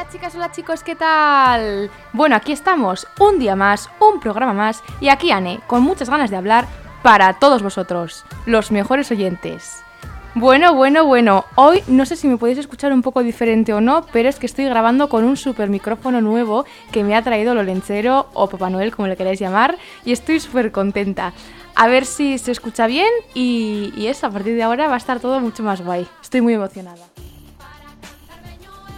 Hola chicas, hola chicos, ¿qué tal? Bueno, aquí estamos, un día más, un programa más, y aquí Ane, con muchas ganas de hablar para todos vosotros, los mejores oyentes. Bueno, bueno, bueno, hoy no sé si me podéis escuchar un poco diferente o no, pero es que estoy grabando con un super micrófono nuevo que me ha traído Lolencero o Papá Noel, como le queráis llamar, y estoy súper contenta. A ver si se escucha bien y, y eso, a partir de ahora va a estar todo mucho más guay. Estoy muy emocionada.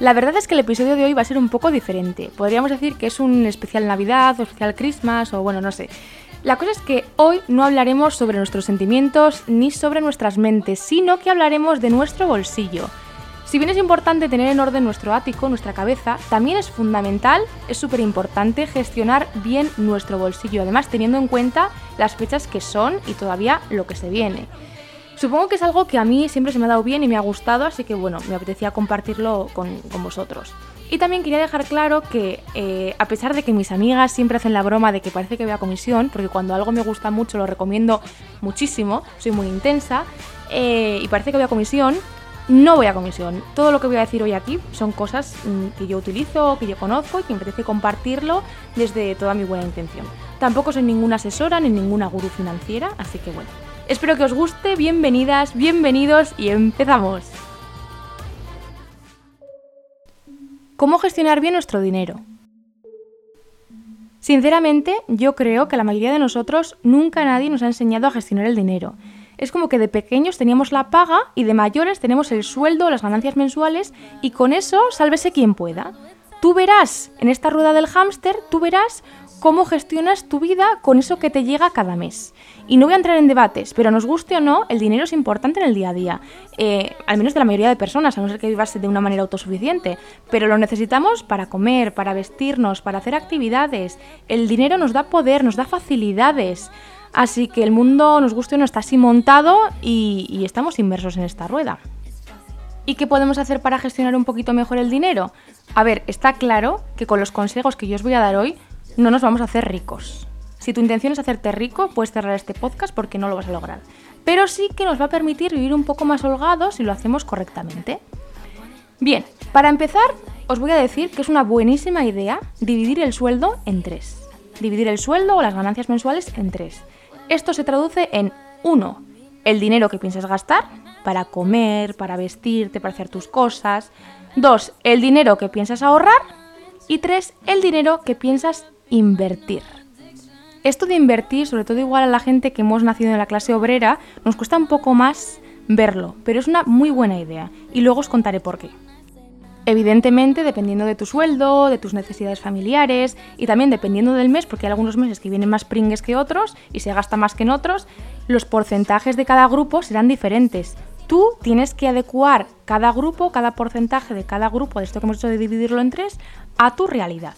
La verdad es que el episodio de hoy va a ser un poco diferente. Podríamos decir que es un especial Navidad o especial Christmas o bueno, no sé. La cosa es que hoy no hablaremos sobre nuestros sentimientos ni sobre nuestras mentes, sino que hablaremos de nuestro bolsillo. Si bien es importante tener en orden nuestro ático, nuestra cabeza, también es fundamental, es súper importante gestionar bien nuestro bolsillo, además teniendo en cuenta las fechas que son y todavía lo que se viene. Supongo que es algo que a mí siempre se me ha dado bien y me ha gustado, así que bueno, me apetecía compartirlo con, con vosotros. Y también quería dejar claro que, eh, a pesar de que mis amigas siempre hacen la broma de que parece que voy a comisión, porque cuando algo me gusta mucho lo recomiendo muchísimo, soy muy intensa, eh, y parece que voy a comisión, no voy a comisión. Todo lo que voy a decir hoy aquí son cosas mm, que yo utilizo, que yo conozco y que me apetece compartirlo desde toda mi buena intención. Tampoco soy ninguna asesora ni ninguna gurú financiera, así que bueno. Espero que os guste, bienvenidas, bienvenidos y empezamos. ¿Cómo gestionar bien nuestro dinero? Sinceramente, yo creo que la mayoría de nosotros nunca nadie nos ha enseñado a gestionar el dinero. Es como que de pequeños teníamos la paga y de mayores tenemos el sueldo, las ganancias mensuales y con eso sálvese quien pueda. Tú verás, en esta rueda del hámster, tú verás cómo gestionas tu vida con eso que te llega cada mes. Y no voy a entrar en debates, pero nos guste o no, el dinero es importante en el día a día. Eh, al menos de la mayoría de personas, a no ser que vivas de una manera autosuficiente. Pero lo necesitamos para comer, para vestirnos, para hacer actividades. El dinero nos da poder, nos da facilidades. Así que el mundo, nos guste o no, está así montado y, y estamos inmersos en esta rueda. ¿Y qué podemos hacer para gestionar un poquito mejor el dinero? A ver, está claro que con los consejos que yo os voy a dar hoy no nos vamos a hacer ricos. Si tu intención es hacerte rico, puedes cerrar este podcast porque no lo vas a lograr. Pero sí que nos va a permitir vivir un poco más holgados si lo hacemos correctamente. Bien, para empezar, os voy a decir que es una buenísima idea dividir el sueldo en tres. Dividir el sueldo o las ganancias mensuales en tres. Esto se traduce en 1. El dinero que piensas gastar para comer, para vestirte, para hacer tus cosas. 2. El dinero que piensas ahorrar. Y 3. El dinero que piensas invertir. Esto de invertir, sobre todo igual a la gente que hemos nacido en la clase obrera, nos cuesta un poco más verlo, pero es una muy buena idea y luego os contaré por qué. Evidentemente, dependiendo de tu sueldo, de tus necesidades familiares y también dependiendo del mes, porque hay algunos meses que vienen más pringues que otros y se gasta más que en otros, los porcentajes de cada grupo serán diferentes. Tú tienes que adecuar cada grupo, cada porcentaje de cada grupo, de esto que hemos hecho de dividirlo en tres, a tu realidad.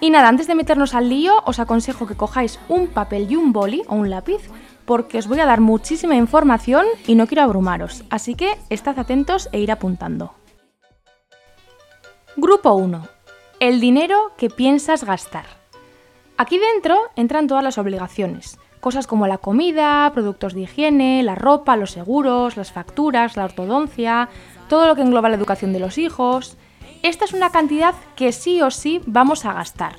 Y nada, antes de meternos al lío, os aconsejo que cojáis un papel y un boli o un lápiz, porque os voy a dar muchísima información y no quiero abrumaros, así que estad atentos e ir apuntando. Grupo 1. El dinero que piensas gastar. Aquí dentro entran todas las obligaciones, cosas como la comida, productos de higiene, la ropa, los seguros, las facturas, la ortodoncia, todo lo que engloba la educación de los hijos, esta es una cantidad que sí o sí vamos a gastar.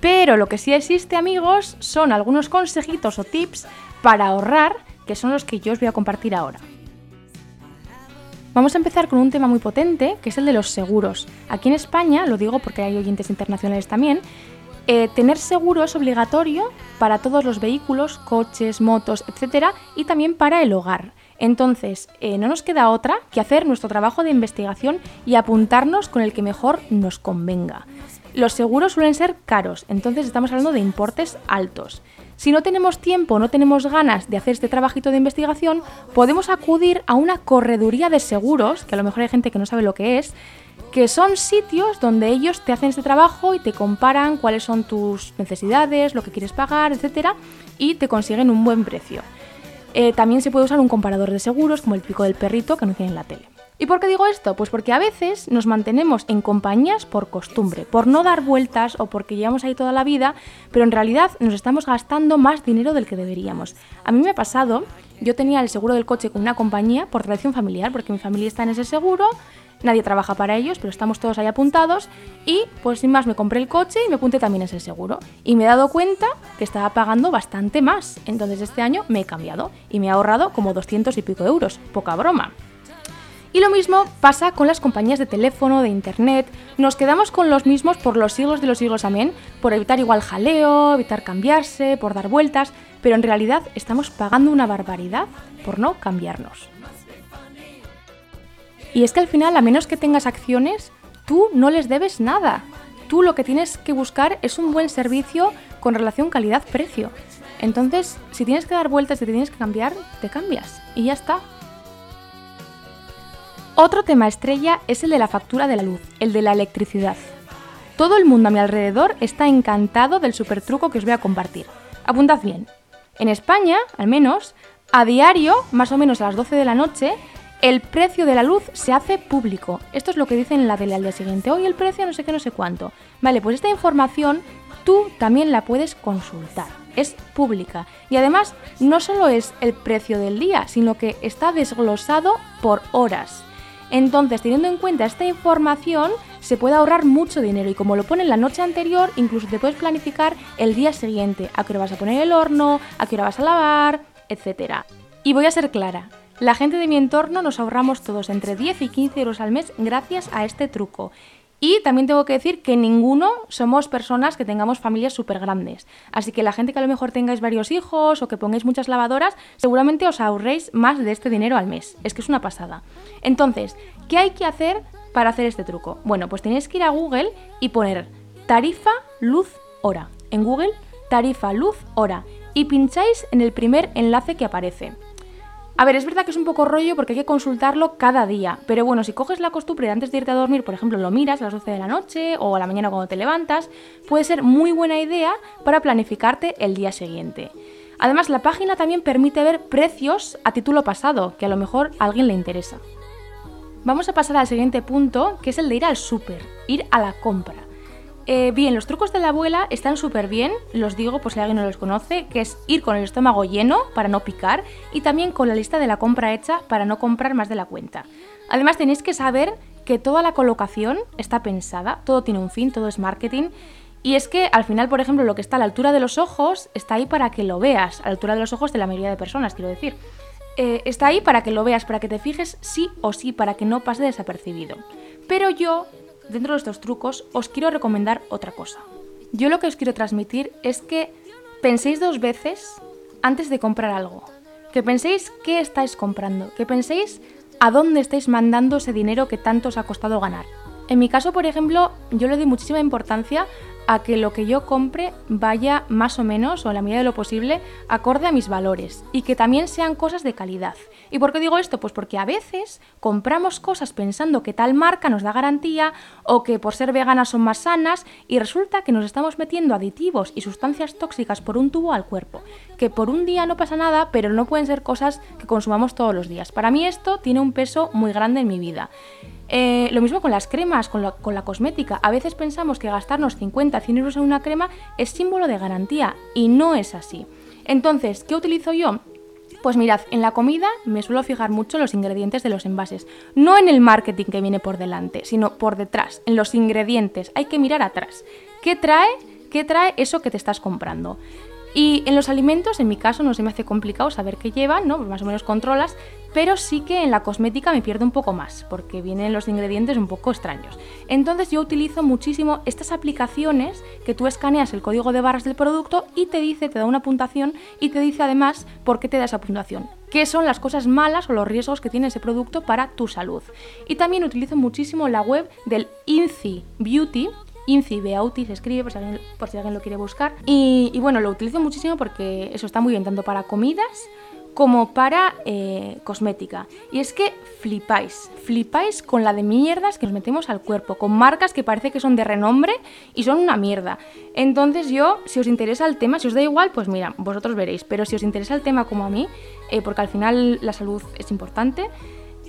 Pero lo que sí existe, amigos, son algunos consejitos o tips para ahorrar, que son los que yo os voy a compartir ahora. Vamos a empezar con un tema muy potente, que es el de los seguros. Aquí en España, lo digo porque hay oyentes internacionales también, eh, tener seguro es obligatorio para todos los vehículos, coches, motos, etc. y también para el hogar. Entonces, eh, no nos queda otra que hacer nuestro trabajo de investigación y apuntarnos con el que mejor nos convenga. Los seguros suelen ser caros, entonces estamos hablando de importes altos. Si no tenemos tiempo, no tenemos ganas de hacer este trabajito de investigación, podemos acudir a una correduría de seguros, que a lo mejor hay gente que no sabe lo que es, que son sitios donde ellos te hacen este trabajo y te comparan cuáles son tus necesidades, lo que quieres pagar, etc. y te consiguen un buen precio. Eh, también se puede usar un comparador de seguros como el pico del perrito que anuncian en la tele. ¿Y por qué digo esto? Pues porque a veces nos mantenemos en compañías por costumbre, por no dar vueltas o porque llevamos ahí toda la vida, pero en realidad nos estamos gastando más dinero del que deberíamos. A mí me ha pasado, yo tenía el seguro del coche con una compañía por tradición familiar, porque mi familia está en ese seguro, nadie trabaja para ellos, pero estamos todos ahí apuntados y pues sin más me compré el coche y me apunté también ese seguro. Y me he dado cuenta que estaba pagando bastante más. Entonces este año me he cambiado y me he ahorrado como 200 y pico euros, poca broma. Y lo mismo pasa con las compañías de teléfono, de internet. Nos quedamos con los mismos por los siglos de los siglos, amén, por evitar igual jaleo, evitar cambiarse, por dar vueltas, pero en realidad estamos pagando una barbaridad por no cambiarnos. Y es que al final, a menos que tengas acciones, tú no les debes nada. Tú lo que tienes que buscar es un buen servicio con relación calidad-precio. Entonces, si tienes que dar vueltas y te tienes que cambiar, te cambias y ya está. Otro tema estrella es el de la factura de la luz, el de la electricidad. Todo el mundo a mi alrededor está encantado del super truco que os voy a compartir. Apuntad bien. En España, al menos, a diario, más o menos a las 12 de la noche, el precio de la luz se hace público. Esto es lo que dicen en la tele al día siguiente. Hoy el precio no sé qué, no sé cuánto. Vale, pues esta información tú también la puedes consultar. Es pública. Y además, no solo es el precio del día, sino que está desglosado por horas. Entonces, teniendo en cuenta esta información, se puede ahorrar mucho dinero y como lo pone la noche anterior, incluso te puedes planificar el día siguiente, a qué hora vas a poner el horno, a qué hora vas a lavar, etc. Y voy a ser clara, la gente de mi entorno nos ahorramos todos entre 10 y 15 euros al mes gracias a este truco. Y también tengo que decir que ninguno somos personas que tengamos familias súper grandes. Así que la gente que a lo mejor tengáis varios hijos o que pongáis muchas lavadoras, seguramente os ahorréis más de este dinero al mes. Es que es una pasada. Entonces, ¿qué hay que hacer para hacer este truco? Bueno, pues tenéis que ir a Google y poner tarifa luz hora. En Google, tarifa luz hora. Y pincháis en el primer enlace que aparece. A ver, es verdad que es un poco rollo porque hay que consultarlo cada día, pero bueno, si coges la costumbre de antes de irte a dormir, por ejemplo, lo miras a las 12 de la noche o a la mañana cuando te levantas, puede ser muy buena idea para planificarte el día siguiente. Además, la página también permite ver precios a título pasado, que a lo mejor a alguien le interesa. Vamos a pasar al siguiente punto, que es el de ir al súper, ir a la compra. Eh, bien, los trucos de la abuela están súper bien, los digo por si alguien no los conoce, que es ir con el estómago lleno para no picar y también con la lista de la compra hecha para no comprar más de la cuenta. Además tenéis que saber que toda la colocación está pensada, todo tiene un fin, todo es marketing. Y es que al final, por ejemplo, lo que está a la altura de los ojos está ahí para que lo veas, a la altura de los ojos de la mayoría de personas, quiero decir. Eh, está ahí para que lo veas, para que te fijes sí o sí, para que no pase desapercibido. Pero yo dentro de estos trucos os quiero recomendar otra cosa. Yo lo que os quiero transmitir es que penséis dos veces antes de comprar algo. Que penséis qué estáis comprando. Que penséis a dónde estáis mandando ese dinero que tanto os ha costado ganar. En mi caso, por ejemplo, yo le doy muchísima importancia a que lo que yo compre vaya más o menos, o a la medida de lo posible, acorde a mis valores y que también sean cosas de calidad. ¿Y por qué digo esto? Pues porque a veces compramos cosas pensando que tal marca nos da garantía o que por ser veganas son más sanas y resulta que nos estamos metiendo aditivos y sustancias tóxicas por un tubo al cuerpo, que por un día no pasa nada, pero no pueden ser cosas que consumamos todos los días. Para mí esto tiene un peso muy grande en mi vida. Eh, lo mismo con las cremas, con la, con la, cosmética. A veces pensamos que gastarnos 50, 100 euros en una crema es símbolo de garantía y no es así. Entonces, ¿qué utilizo yo? Pues mirad, en la comida me suelo fijar mucho en los ingredientes de los envases. No en el marketing que viene por delante, sino por detrás, en los ingredientes. Hay que mirar atrás. ¿Qué trae? ¿Qué trae eso que te estás comprando? Y en los alimentos, en mi caso, no se me hace complicado saber qué llevan, ¿no? Pues más o menos controlas, pero sí que en la cosmética me pierdo un poco más, porque vienen los ingredientes un poco extraños. Entonces yo utilizo muchísimo estas aplicaciones que tú escaneas el código de barras del producto y te dice, te da una puntuación y te dice además por qué te da esa puntuación, qué son las cosas malas o los riesgos que tiene ese producto para tu salud. Y también utilizo muchísimo la web del Inci Beauty, Inci Beauty se escribe por si, alguien, por si alguien lo quiere buscar. Y, bueno, lo utilizo muchísimo porque eso está muy bien, tanto para comidas como para eh, cosmética. Y es que flipáis, flipáis con la de mierdas que nos metemos al cuerpo, con marcas que parece que son de renombre y son una mierda. Entonces yo, si os interesa el tema, si os da igual, pues mira, vosotros veréis, pero si os interesa el tema como a mí, eh, porque al final la salud es importante,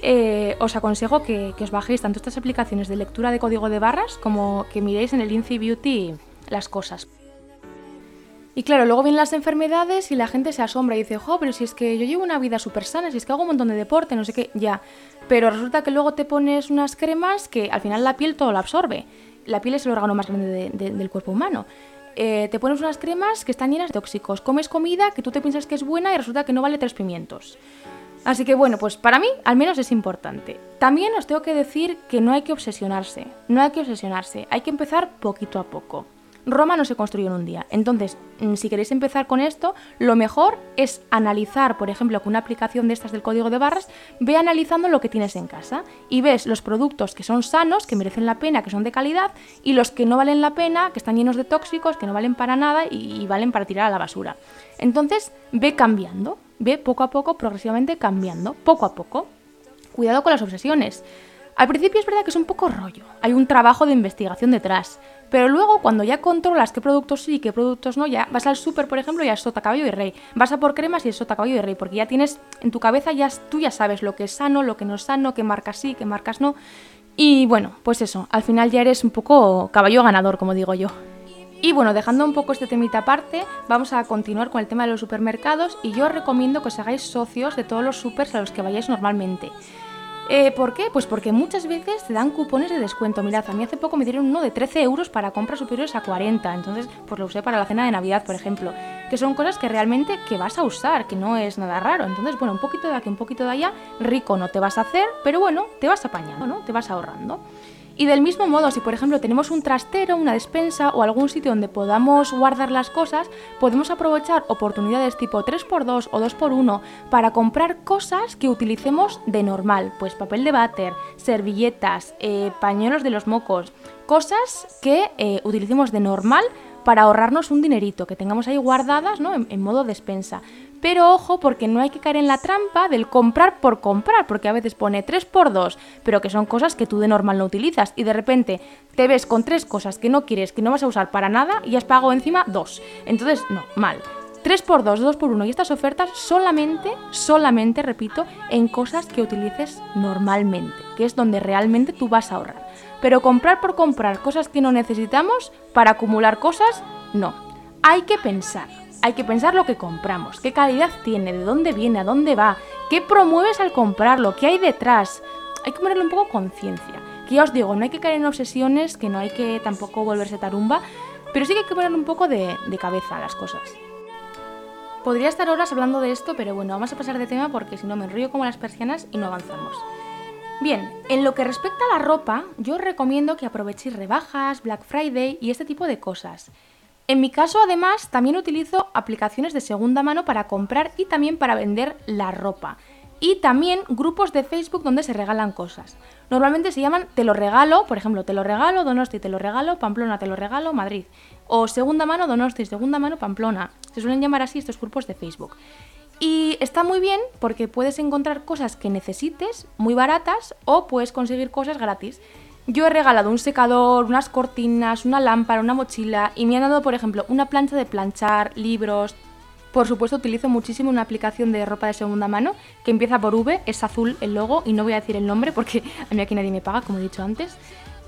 eh, os aconsejo que, os bajéis tanto estas aplicaciones de lectura de código de barras como que miréis en el Inci Beauty las cosas. Y claro, luego vienen las enfermedades y la gente se asombra y dice, jo, si es que yo llevo una vida súper sana, si es que hago un montón de deporte, no sé qué, ya. Pero resulta que luego te pones unas cremas que al final la piel todo lo absorbe. La piel es el órgano más grande del cuerpo humano. Eh, te pones unas cremas que están llenas de tóxicos. Comes comida que tú te piensas que es buena y resulta que no vale tres pimientos. Así que bueno, pues para mí al menos es importante. También os tengo que decir que no hay que obsesionarse, no hay que obsesionarse, hay que empezar poquito a poco. Roma no se construyó en un día. Entonces, mm, si queréis empezar con esto, lo mejor es analizar, por ejemplo, con una aplicación de estas del código de barras, ve analizando lo que tienes en casa y ves los productos que son sanos, que merecen la pena, que son de calidad, y los que no valen la pena, que están llenos de tóxicos, que no valen para nada y, y valen para tirar a la basura. Entonces, ve cambiando, ve poco a poco, progresivamente cambiando, poco a poco. Cuidado con las obsesiones. Al principio es verdad que es un poco rollo, hay un trabajo de investigación detrás, pero luego, cuando ya controlas qué productos sí y qué productos no, ya vas al súper, por ejemplo, y es sota, caballo y rey. Vas a por cremas y es sota, caballo y rey, porque ya tienes en tu cabeza, ya tú ya sabes lo que es sano, lo que no es sano, qué marcas sí, qué marcas no. Y bueno, pues eso, al final ya eres un poco caballo ganador, como digo yo. Y bueno, dejando un poco este temita aparte, vamos a continuar con el tema de los supermercados y yo os recomiendo que os hagáis socios de todos los supers a los que vayáis normalmente. Eh, ¿Por qué? Pues porque muchas veces te dan cupones de descuento. Mirad, a mí hace poco me dieron uno de 13 euros para compras superiores a 40. Entonces, pues lo usé para la cena de Navidad, por ejemplo. Que son cosas que realmente que vas a usar, que no es nada raro. Entonces, bueno, un poquito de aquí, un poquito de allá, rico no te vas a hacer, pero bueno, te vas apañando, ¿no? Te vas ahorrando. Y del mismo modo, si por ejemplo tenemos un trastero, una despensa o algún sitio donde podamos guardar las cosas, podemos aprovechar oportunidades tipo 3x2 o 2x1 para comprar cosas que utilicemos de normal, pues papel de váter, servilletas, eh, pañuelos de los mocos, cosas que eh, utilicemos de normal para ahorrarnos un dinerito, que tengamos ahí guardadas ¿no? en, modo despensa. Pero ojo, porque no hay que caer en la trampa del comprar por comprar, porque a veces pone 3 por 2, pero que son cosas que tú de normal no utilizas, y de repente te ves con tres cosas que no quieres, que no vas a usar para nada, y has pagado encima dos. Entonces, no, mal. 3 por 2, 2 por 1 y estas ofertas solamente, solamente, repito, en cosas que utilices normalmente, que es donde realmente tú vas a ahorrar. Pero comprar por comprar cosas que no necesitamos para acumular cosas, no. Hay que pensar. Hay que pensar lo que compramos, qué calidad tiene, de dónde viene, a dónde va, qué promueves al comprarlo, qué hay detrás. Hay que ponerle un poco conciencia. Que ya os digo, no hay que caer en obsesiones, que no hay que tampoco volverse tarumba, pero sí que hay que ponerle un poco de, de cabeza a las cosas. Podría estar horas hablando de esto, pero bueno, vamos a pasar de tema porque si no me enrollo como las persianas y no avanzamos. Bien, en lo que respecta a la ropa, yo os recomiendo que aprovechéis rebajas, Black Friday y este tipo de cosas. En mi caso, además, también utilizo aplicaciones de segunda mano para comprar y también para vender la ropa. Y también grupos de Facebook donde se regalan cosas. Normalmente se llaman Te lo regalo, por ejemplo, Te lo regalo, Donosti, Te lo regalo, Pamplona, Te lo regalo, Madrid. O Segunda mano, Donosti, Segunda mano, Pamplona. Se suelen llamar así estos grupos de Facebook. Y está muy bien porque puedes encontrar cosas que necesites muy baratas o puedes conseguir cosas gratis. Yo he regalado un secador, unas cortinas, una lámpara, una mochila y me han dado, por ejemplo, una plancha de planchar, libros. Por supuesto, utilizo muchísimo una aplicación de ropa de segunda mano que empieza por V, es azul el logo y no voy a decir el nombre porque a mí aquí nadie me paga, como he dicho antes.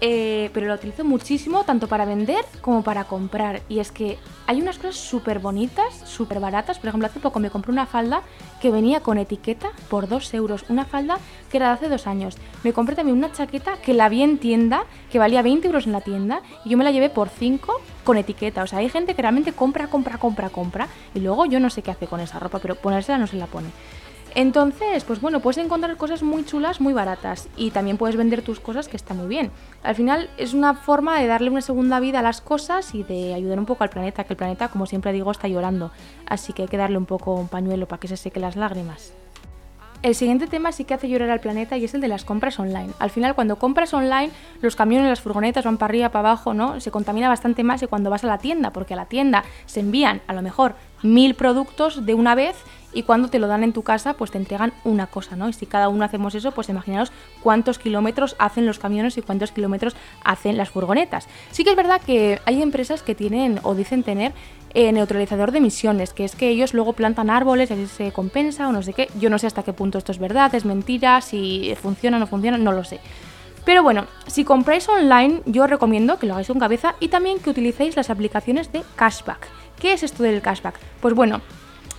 Eh, pero lo utilizo muchísimo tanto para vender como para comprar. Y es que hay unas cosas súper bonitas, súper baratas. Por ejemplo, hace poco me compré una falda que venía con etiqueta por 2 euros. Una falda que era de hace dos años. Me compré también una chaqueta que la vi en tienda, que valía 20 euros en la tienda, y yo me la llevé por 5 con etiqueta. O sea, hay gente que realmente compra, compra, compra, compra. Y luego yo no sé qué hace con esa ropa, pero ponérsela no se la pone. Entonces, pues bueno, puedes encontrar cosas muy chulas, muy baratas y también puedes vender tus cosas que está muy bien. Al final es una forma de darle una segunda vida a las cosas y de ayudar un poco al planeta, que el planeta, como siempre digo, está llorando. Así que hay que darle un poco un pañuelo para que se seque las lágrimas. El siguiente tema sí que hace llorar al planeta y es el de las compras online. Al final, cuando compras online, los camiones, las furgonetas van para arriba, para abajo, ¿no? Se contamina bastante más que cuando vas a la tienda, porque a la tienda se envían a lo mejor mil productos de una vez y cuando te lo dan en tu casa, pues te entregan una cosa, ¿no? Y si cada uno hacemos eso, pues imaginaos cuántos kilómetros hacen los camiones y cuántos kilómetros hacen las furgonetas. Sí que es verdad que hay empresas que tienen o dicen tener eh, neutralizador de emisiones, que es que ellos luego plantan árboles y así se compensa o no sé qué. Yo no sé hasta qué punto esto es verdad, es mentira, si funciona o no funciona, no lo sé. Pero bueno, si compráis online, yo os recomiendo que lo hagáis con cabeza y también que utilicéis las aplicaciones de cashback ¿Qué es esto del cashback? Pues bueno,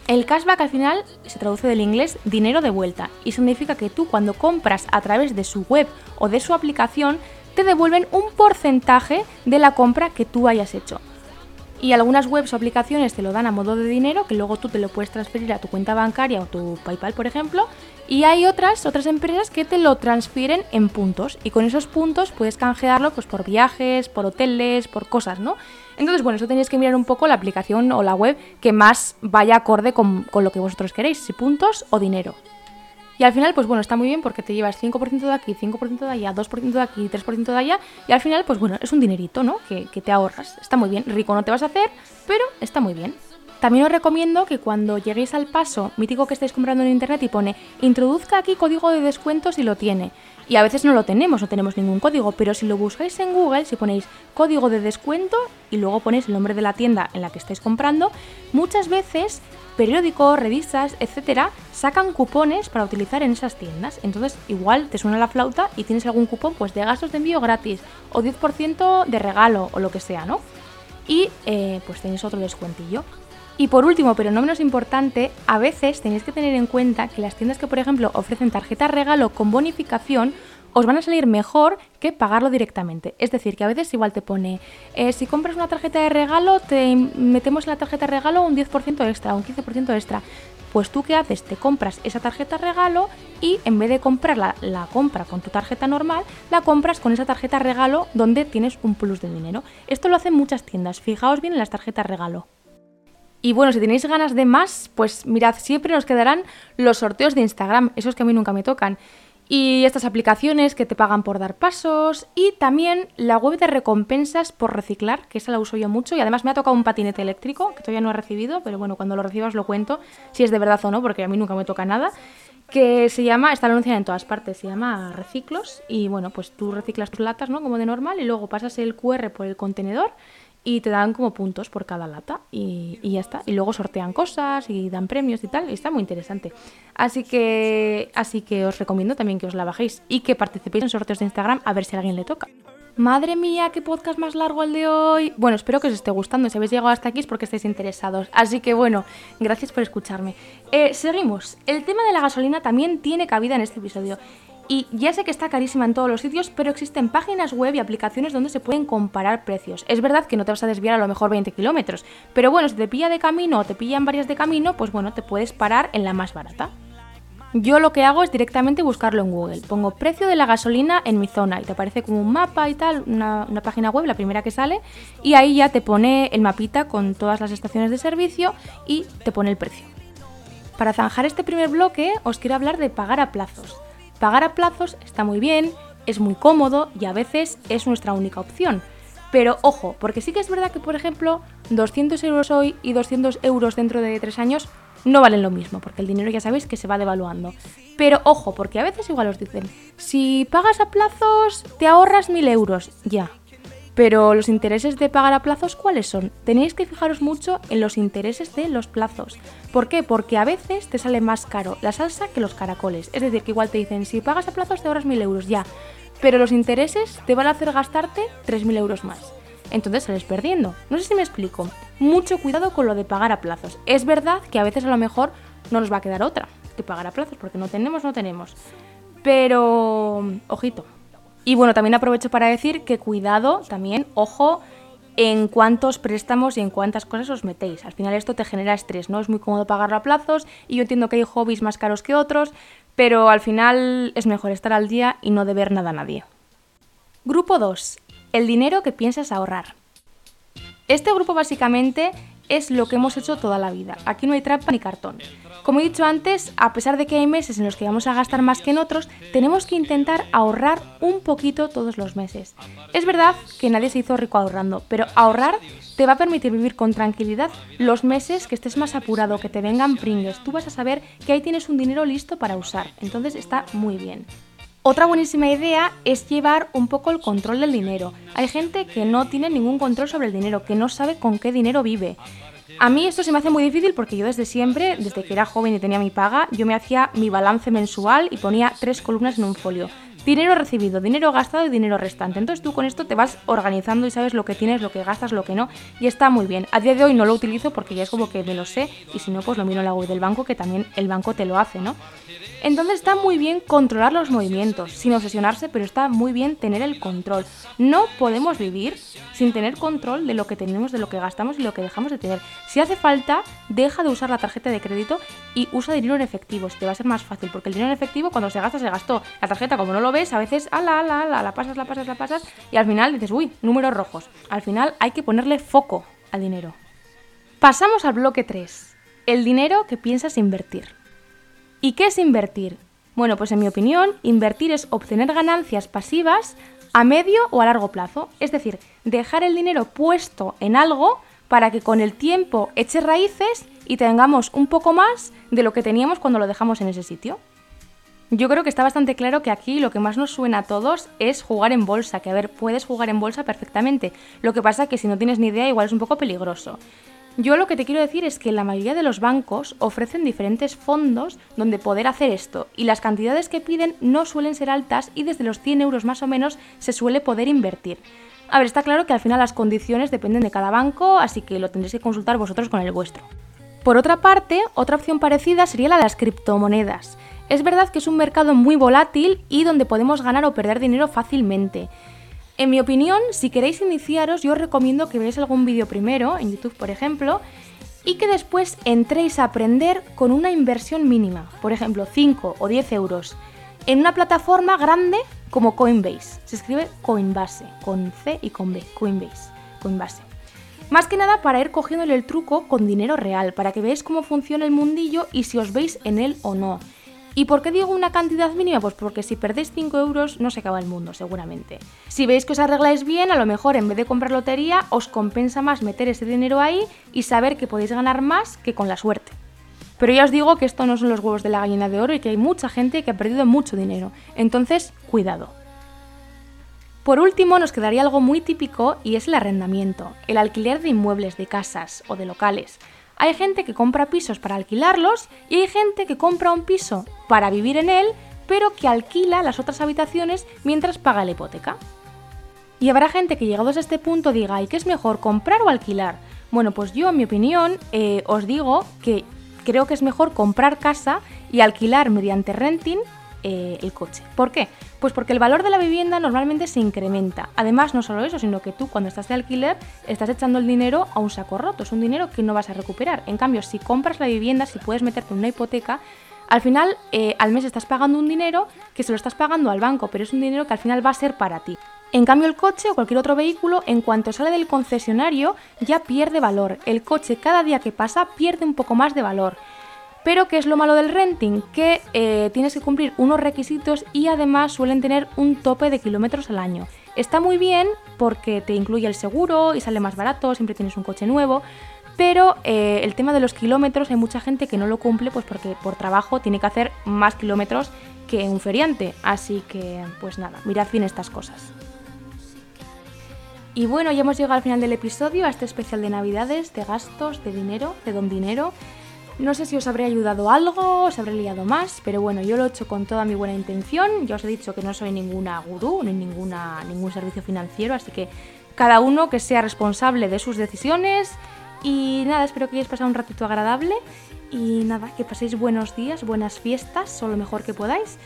el cashback al final se traduce del inglés dinero de vuelta y significa que tú cuando compras a través de su web o de su aplicación te devuelven un porcentaje de la compra que tú hayas hecho. Y algunas webs o aplicaciones te lo dan a modo de dinero, que luego tú te lo puedes transferir a tu cuenta bancaria o tu PayPal, por ejemplo. Y hay otras, otras empresas que te lo transfieren en puntos. Y con esos puntos puedes canjearlo pues, por viajes, por hoteles, por cosas, ¿no? Entonces, bueno, eso tenéis que mirar un poco la aplicación o la web que más vaya acorde con, con lo que vosotros queréis, si puntos o dinero. Y al final, pues bueno, está muy bien porque te llevas 5% de aquí, 5% de allá, 2% de aquí, 3% de allá. Y al final, pues bueno, es un dinerito, ¿no? Que, que te ahorras. Está muy bien. Rico no te vas a hacer, pero está muy bien. También os recomiendo que cuando lleguéis al paso mítico que estáis comprando en internet y pone introduzca aquí código de descuento si lo tiene. Y a veces no lo tenemos, no tenemos ningún código, pero si lo buscáis en Google, si ponéis código de descuento y luego ponéis el nombre de la tienda en la que estáis comprando, muchas veces periódicos, revistas, etcétera, sacan cupones para utilizar en esas tiendas. Entonces, igual te suena la flauta y tienes algún cupón pues de gastos de envío gratis o 10% de regalo o lo que sea, ¿no? Y eh, pues tenéis otro descuentillo. Y por último, pero no menos importante, a veces tenéis que tener en cuenta que las tiendas que, por ejemplo, ofrecen tarjeta regalo con bonificación os van a salir mejor que pagarlo directamente. Es decir, que a veces igual te pone, eh, si compras una tarjeta de regalo, te metemos en la tarjeta de regalo un 10% extra, un 15% extra. Pues tú qué haces? Te compras esa tarjeta regalo y en vez de comprar la, la, compra con tu tarjeta normal, la compras con esa tarjeta regalo donde tienes un plus de dinero. Esto lo hacen muchas tiendas, fijaos bien en las tarjetas regalo. Y bueno, si tenéis ganas de más, pues mirad, siempre nos quedarán los sorteos de Instagram, esos que a mí nunca me tocan y estas aplicaciones que te pagan por dar pasos y también la web de recompensas por reciclar, que esa la uso yo mucho y además me ha tocado un patinete eléctrico que todavía no he recibido, pero bueno, cuando lo recibas lo cuento si es de verdad o no, porque a mí nunca me toca nada, que se llama, está anunciada en todas partes, se llama Reciclos y bueno, pues tú reciclas tus latas, ¿no? Como de normal y luego pasas el QR por el contenedor y te dan como puntos por cada lata y, y, ya está. Y luego sortean cosas y dan premios y tal, y está muy interesante. Así que, así que os recomiendo también que os la bajéis y que participéis en sorteos de Instagram a ver si a alguien le toca. Madre mía, qué podcast más largo el de hoy. Bueno, espero que os esté gustando. Si habéis llegado hasta aquí es porque estáis interesados. Así que bueno, gracias por escucharme. Eh, seguimos. El tema de la gasolina también tiene cabida en este episodio. Y ya sé que está carísima en todos los sitios, pero existen páginas web y aplicaciones donde se pueden comparar precios. Es verdad que no te vas a desviar a lo mejor 20 kilómetros, pero bueno, si te pilla de camino o te pillan varias de camino, pues bueno, te puedes parar en la más barata. Yo lo que hago es directamente buscarlo en Google. Pongo precio de la gasolina en mi zona y te aparece como un mapa y tal, una, una, página web, la primera que sale, y ahí ya te pone el mapita con todas las estaciones de servicio y te pone el precio. Para zanjar este primer bloque os quiero hablar de pagar a plazos. Pagar a plazos está muy bien, es muy cómodo y a veces es nuestra única opción. Pero ojo, porque sí que es verdad que, por ejemplo, 200 euros hoy y 200 euros dentro de 3 años no valen lo mismo, porque el dinero ya sabéis que se va devaluando. Pero ojo, porque a veces igual os dicen, si pagas a plazos te ahorras 1000 euros, ya, pero los intereses de pagar a plazos, ¿cuáles son? Tenéis que fijaros mucho en los intereses de los plazos. ¿Por qué? Porque a veces te sale más caro la salsa que los caracoles. Es decir, que igual te dicen, si pagas a plazos te ahorras 1000 euros, ya. Pero los intereses te van a hacer gastarte 3.000 euros más. Entonces sales perdiendo. No sé si me explico. Mucho cuidado con lo de pagar a plazos. Es verdad que a veces a lo mejor no nos va a quedar otra que pagar a plazos, porque no tenemos, no tenemos. Pero, ojito, y bueno, también aprovecho para decir que cuidado también, ojo, en cuántos préstamos y en cuántas cosas os metéis. Al final esto te genera estrés, ¿no? Es muy cómodo pagarlo a plazos y yo entiendo que hay hobbies más caros que otros, pero al final es mejor estar al día y no deber nada a nadie. Grupo 2. El dinero que piensas ahorrar. Este grupo básicamente es lo que hemos hecho toda la vida. Aquí no hay trampa ni cartón. Como he dicho antes, a pesar de que hay meses en los que vamos a gastar más que en otros, tenemos que intentar ahorrar un poquito todos los meses. Es verdad que nadie se hizo rico ahorrando, pero ahorrar te va a permitir vivir con tranquilidad los meses que estés más apurado, que te vengan pringues. Tú vas a saber que ahí tienes un dinero listo para usar. Entonces está muy bien. Otra buenísima idea es llevar un poco el control del dinero. Hay gente que no tiene ningún control sobre el dinero, que no sabe con qué dinero vive. A mí esto se me hace muy difícil porque yo desde siempre, desde que era joven y tenía mi paga, yo me hacía mi balance mensual y ponía tres columnas en un folio. dinero recibido, dinero gastado y dinero restante. Entonces tú con esto te vas organizando y sabes lo que tienes, lo que gastas, lo que no, y está muy bien. A día de hoy no lo utilizo porque ya es como que me lo sé, y si no, pues lo miro en la web del banco, que también el banco te lo hace, ¿no? Entonces está muy bien controlar los movimientos, sin obsesionarse, pero está muy bien tener el control. No podemos vivir sin tener control de lo que tenemos, de lo que gastamos y lo que dejamos de tener. Si hace falta, deja de usar la tarjeta de crédito y usa dinero en efectivo, te va a ser más fácil, porque el dinero en efectivo cuando se gasta, se gastó. La tarjeta, como no lo ves, a veces, ala, ala, ala, la pasas, la pasas, la pasas, y al final dices, uy, números rojos. Al final hay que ponerle foco al dinero. Pasamos al bloque 3, el dinero que piensas invertir. ¿Y qué es invertir? Bueno, pues en mi opinión, invertir es obtener ganancias pasivas a medio o a largo plazo. Es decir, dejar el dinero puesto en algo para que con el tiempo eche raíces y tengamos un poco más de lo que teníamos cuando lo dejamos en ese sitio. Yo creo que está bastante claro que aquí lo que más nos suena a todos es jugar en bolsa, que a ver, puedes jugar en bolsa perfectamente. Lo que pasa es que si no tienes ni idea igual es un poco peligroso. Yo lo que te quiero decir es que la mayoría de los bancos ofrecen diferentes fondos donde poder hacer esto y las cantidades que piden no suelen ser altas y desde los 100 euros más o menos se suele poder invertir. A ver, está claro que al final las condiciones dependen de cada banco, así que lo tendréis que consultar vosotros con el vuestro. Por otra parte, otra opción parecida sería la de las criptomonedas. Es verdad que es un mercado muy volátil y donde podemos ganar o perder dinero fácilmente. En mi opinión, si queréis iniciaros, yo os recomiendo que veáis algún vídeo primero, en YouTube por ejemplo, y que después entréis a aprender con una inversión mínima, por ejemplo 5 o 10 euros, en una plataforma grande como Coinbase. Se escribe Coinbase, con C y con B, Coinbase, Coinbase. Más que nada para ir cogiéndole el truco con dinero real, para que veáis cómo funciona el mundillo y si os veis en él o no. ¿Y por qué digo una cantidad mínima? Pues porque si perdéis 5 euros no se acaba el mundo, seguramente. Si veis que os arregláis bien, a lo mejor en vez de comprar lotería, os compensa más meter ese dinero ahí y saber que podéis ganar más que con la suerte. Pero ya os digo que esto no son los huevos de la gallina de oro y que hay mucha gente que ha perdido mucho dinero. Entonces, cuidado. Por último, nos quedaría algo muy típico y es el arrendamiento, el alquiler de inmuebles, de casas o de locales. Hay gente que compra pisos para alquilarlos y hay gente que compra un piso para vivir en él, pero que alquila las otras habitaciones mientras paga la hipoteca. Y habrá gente que llegados a este punto diga, ¿y qué es mejor, comprar o alquilar? Bueno, pues yo en mi opinión eh, os digo que creo que es mejor comprar casa y alquilar mediante renting eh, el coche. ¿Por qué? Pues porque el valor de la vivienda normalmente se incrementa. Además, no solo eso, sino que tú cuando estás de alquiler estás echando el dinero a un saco roto. Es un dinero que no vas a recuperar. En cambio, si compras la vivienda, si puedes meterte en una hipoteca, al final eh, al mes estás pagando un dinero que se lo estás pagando al banco, pero es un dinero que al final va a ser para ti. En cambio, el coche o cualquier otro vehículo, en cuanto sale del concesionario, ya pierde valor. El coche cada día que pasa pierde un poco más de valor. Pero ¿qué es lo malo del renting? Que eh, tienes que cumplir unos requisitos y además suelen tener un tope de kilómetros al año. Está muy bien porque te incluye el seguro y sale más barato, siempre tienes un coche nuevo, pero eh, el tema de los kilómetros hay mucha gente que no lo cumple pues porque por trabajo tiene que hacer más kilómetros que un feriante. Así que pues nada, mirad bien estas cosas. Y bueno, ya hemos llegado al final del episodio, a este especial de Navidades, de gastos, de dinero, de don dinero. No sé si os habré ayudado algo, os habré liado más, pero bueno, yo lo he hecho con toda mi buena intención. Ya os he dicho que no soy ninguna gurú ni ninguna, ningún servicio financiero, así que cada uno que sea responsable de sus decisiones. Y nada, espero que hayáis pasado un ratito agradable. Y nada, que paséis buenos días, buenas fiestas, o lo mejor que podáis.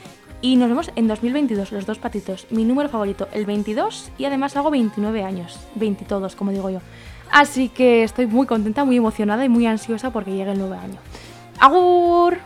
Y nos vemos en 2022, los dos patitos. Mi número favorito, el 22, y además hago 29 años. 20 todos, como digo yo. Así que estoy muy contenta, muy emocionada y muy ansiosa porque llegue el nuevo año. ¡Agur!